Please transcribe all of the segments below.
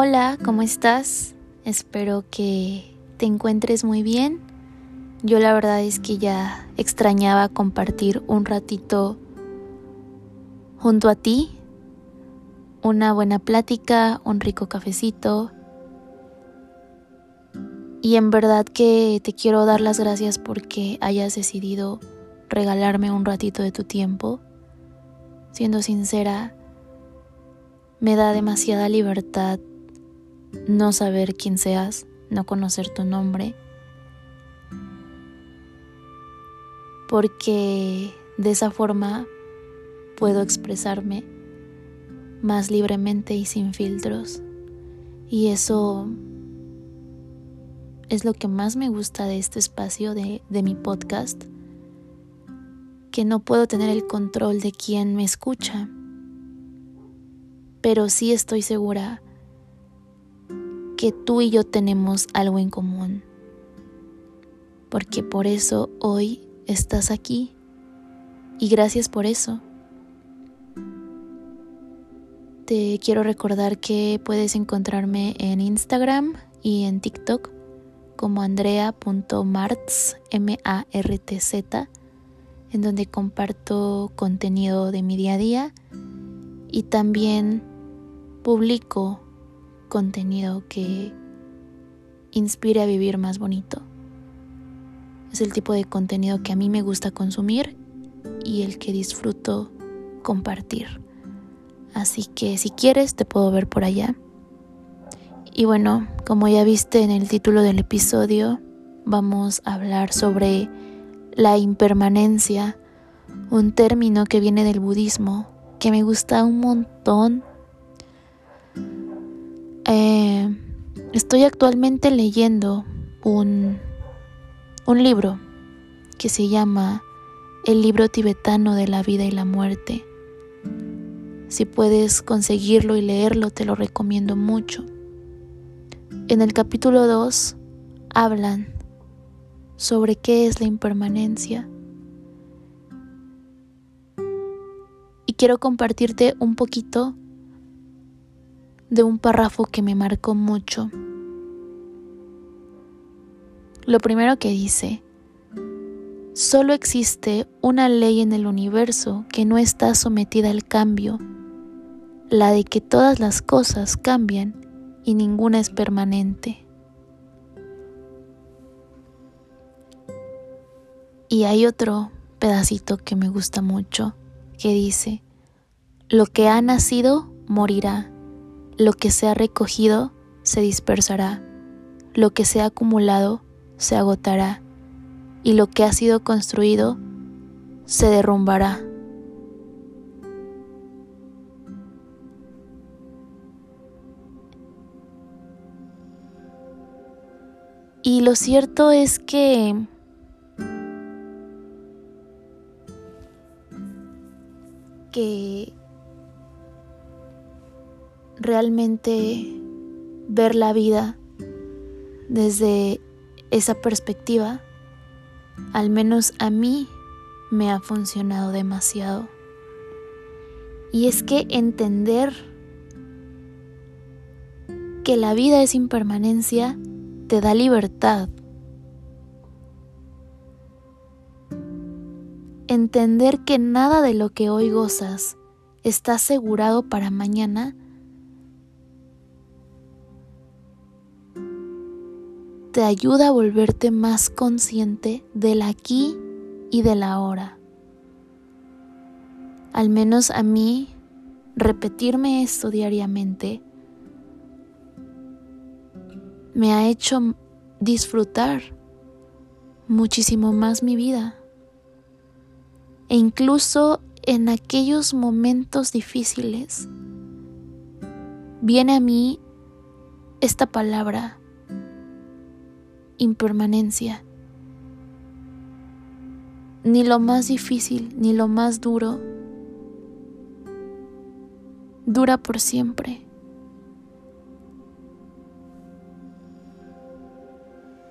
Hola, ¿cómo estás? Espero que te encuentres muy bien. Yo la verdad es que ya extrañaba compartir un ratito junto a ti, una buena plática, un rico cafecito. Y en verdad que te quiero dar las gracias porque hayas decidido regalarme un ratito de tu tiempo. Siendo sincera, me da demasiada libertad no saber quién seas, no conocer tu nombre, porque de esa forma puedo expresarme más libremente y sin filtros. Y eso es lo que más me gusta de este espacio de, mi podcast, que no puedo tener el control de quién me escucha, pero sí estoy segura que tú y yo tenemos algo en común, porque por eso hoy estás aquí. Y gracias por eso. Te quiero recordar que puedes encontrarme en Instagram y en TikTok como andrea.martz, M-A-R-T-Z, en donde comparto contenido de mi día a día. Y también publico contenido que inspire a vivir más bonito. Es el tipo de contenido que a mí me gusta consumir y el que disfruto compartir. Así que si quieres te puedo ver por allá. Y bueno, como ya viste en el título del episodio, vamos a hablar sobre la impermanencia, un término que viene del budismo, que me gusta un montón eh, estoy actualmente leyendo un, un libro que se llama El libro tibetano de la vida y la muerte. Si puedes conseguirlo y leerlo, te lo recomiendo mucho. En el capítulo 2 hablan sobre qué es la impermanencia. Y quiero compartirte un poquito de un párrafo que me marcó mucho. Lo primero que dice, solo existe una ley en el universo que no está sometida al cambio, la de que todas las cosas cambian y ninguna es permanente. Y hay otro pedacito que me gusta mucho que dice, lo que ha nacido morirá lo que se ha recogido se dispersará, lo que se ha acumulado se agotará, y lo que ha sido construido se derrumbará. Y lo cierto es que que realmente ver la vida desde esa perspectiva, al menos a mí me ha funcionado demasiado. Y es que entender que la vida es impermanencia te da libertad. Entender que nada de lo que hoy gozas está asegurado para mañana te ayuda a volverte más consciente del aquí y del ahora. Al menos a mí, repetirme esto diariamente me ha hecho disfrutar muchísimo más mi vida. E incluso en aquellos momentos difíciles, viene a mí esta palabra impermanencia. Ni lo más difícil, ni lo más duro dura por siempre.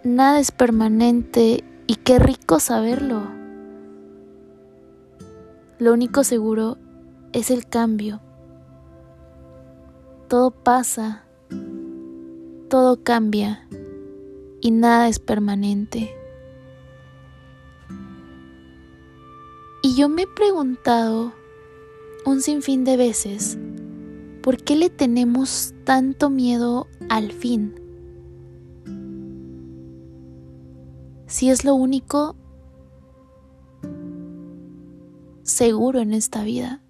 Nada es permanente y qué rico saberlo. Lo único seguro es el cambio. Todo pasa todo cambia y nada es permanente. Y yo me he preguntado un sinfín de veces, ¿por qué le tenemos tanto miedo al fin? Si es lo único seguro en esta vida.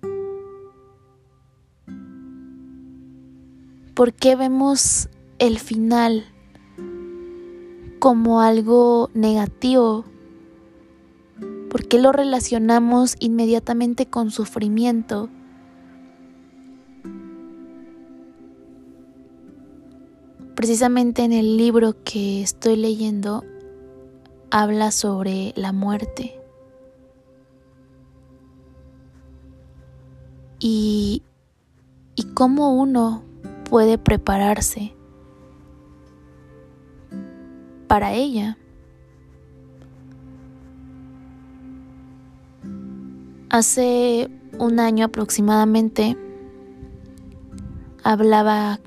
¿Por qué vemos el final como algo negativo? ¿Por qué lo relacionamos inmediatamente con sufrimiento? Precisamente en el libro que estoy leyendo habla sobre la muerte. Y, y cómo uno puede prepararse para ella. Hace un año aproximadamente hablaba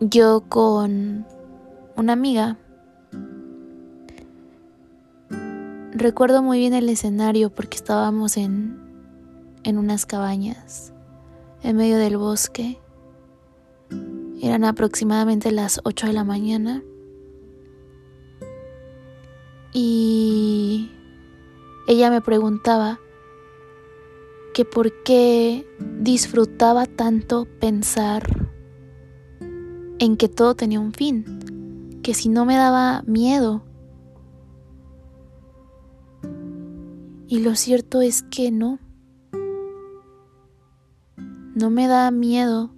yo con una amiga. Recuerdo muy bien el escenario porque estábamos en, en unas cabañas en medio del bosque. Eran aproximadamente las 8 de la mañana. Y ella me preguntaba que por qué disfrutaba tanto pensar en que todo tenía un fin, que si no me daba miedo. Y lo cierto es que no. No me da miedo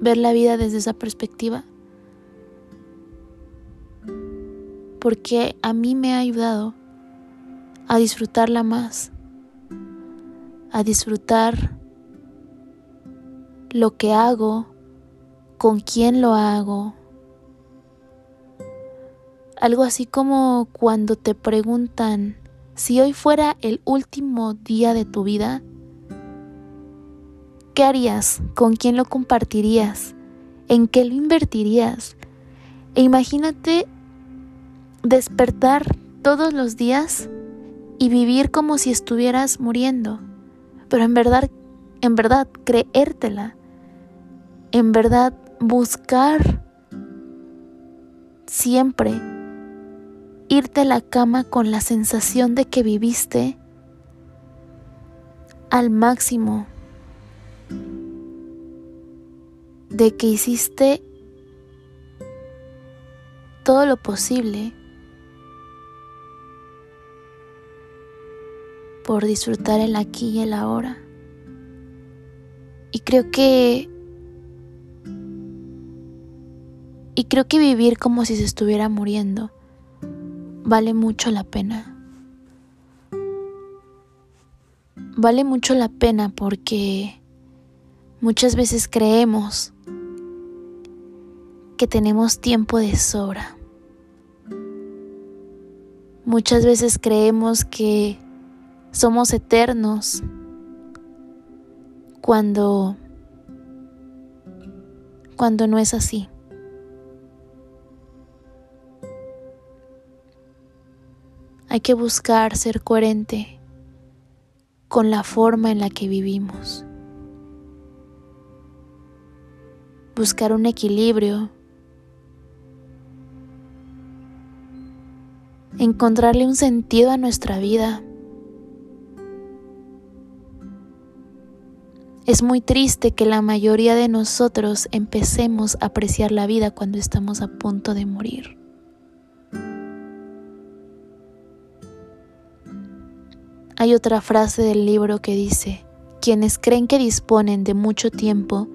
ver la vida desde esa perspectiva. Porque a mí me ha ayudado a disfrutarla más, a disfrutar lo que hago, con quién lo hago. Algo así como cuando te preguntan, si hoy fuera el último día de tu vida, ¿qué harías? ¿Con quién lo compartirías? ¿En qué lo invertirías? E imagínate despertar todos los días y vivir como si estuvieras muriendo, pero en verdad, en verdad creértela, en verdad buscar siempre irte a la cama con la sensación de que viviste al máximo, de que hiciste todo lo posible por disfrutar el aquí y el ahora. Y creo que y creo que vivir como si se estuviera muriendo vale mucho la pena. Vale mucho la pena porque muchas veces creemos que tenemos tiempo de sobra. Muchas veces creemos que somos eternos cuando cuando no es así. Hay que buscar ser coherente con la forma en la que vivimos. Buscar un equilibrio. Encontrarle un sentido a nuestra vida. Es muy triste que la mayoría de nosotros empecemos a apreciar la vida cuando estamos a punto de morir. Hay otra frase del libro que dice, quienes creen que disponen de mucho tiempo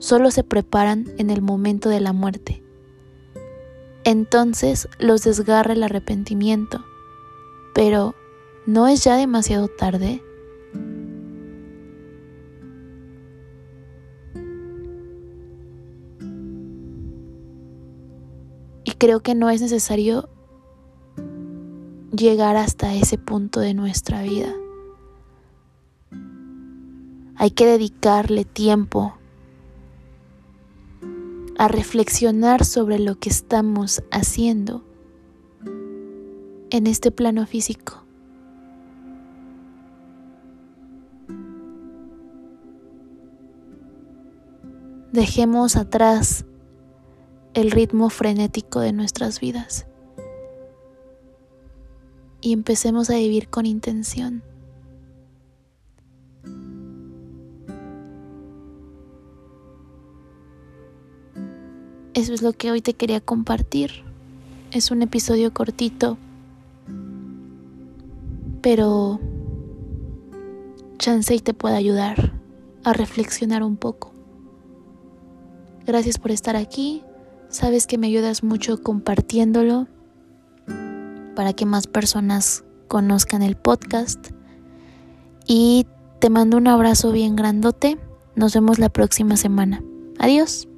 solo se preparan en el momento de la muerte. Entonces los desgarra el arrepentimiento. Pero, ¿no es ya demasiado tarde? Y creo que no es necesario llegar hasta ese punto de nuestra vida. Hay que dedicarle tiempo a reflexionar sobre lo que estamos haciendo en este plano físico. Dejemos atrás el ritmo frenético de nuestras vidas y empecemos a vivir con intención. Eso es lo que hoy te quería compartir. Es un episodio cortito, pero chance y te puede ayudar a reflexionar un poco. Gracias por estar aquí. Sabes que me ayudas mucho compartiéndolo para que más personas conozcan el podcast. Y te mando un abrazo bien grandote. Nos vemos la próxima semana. Adiós.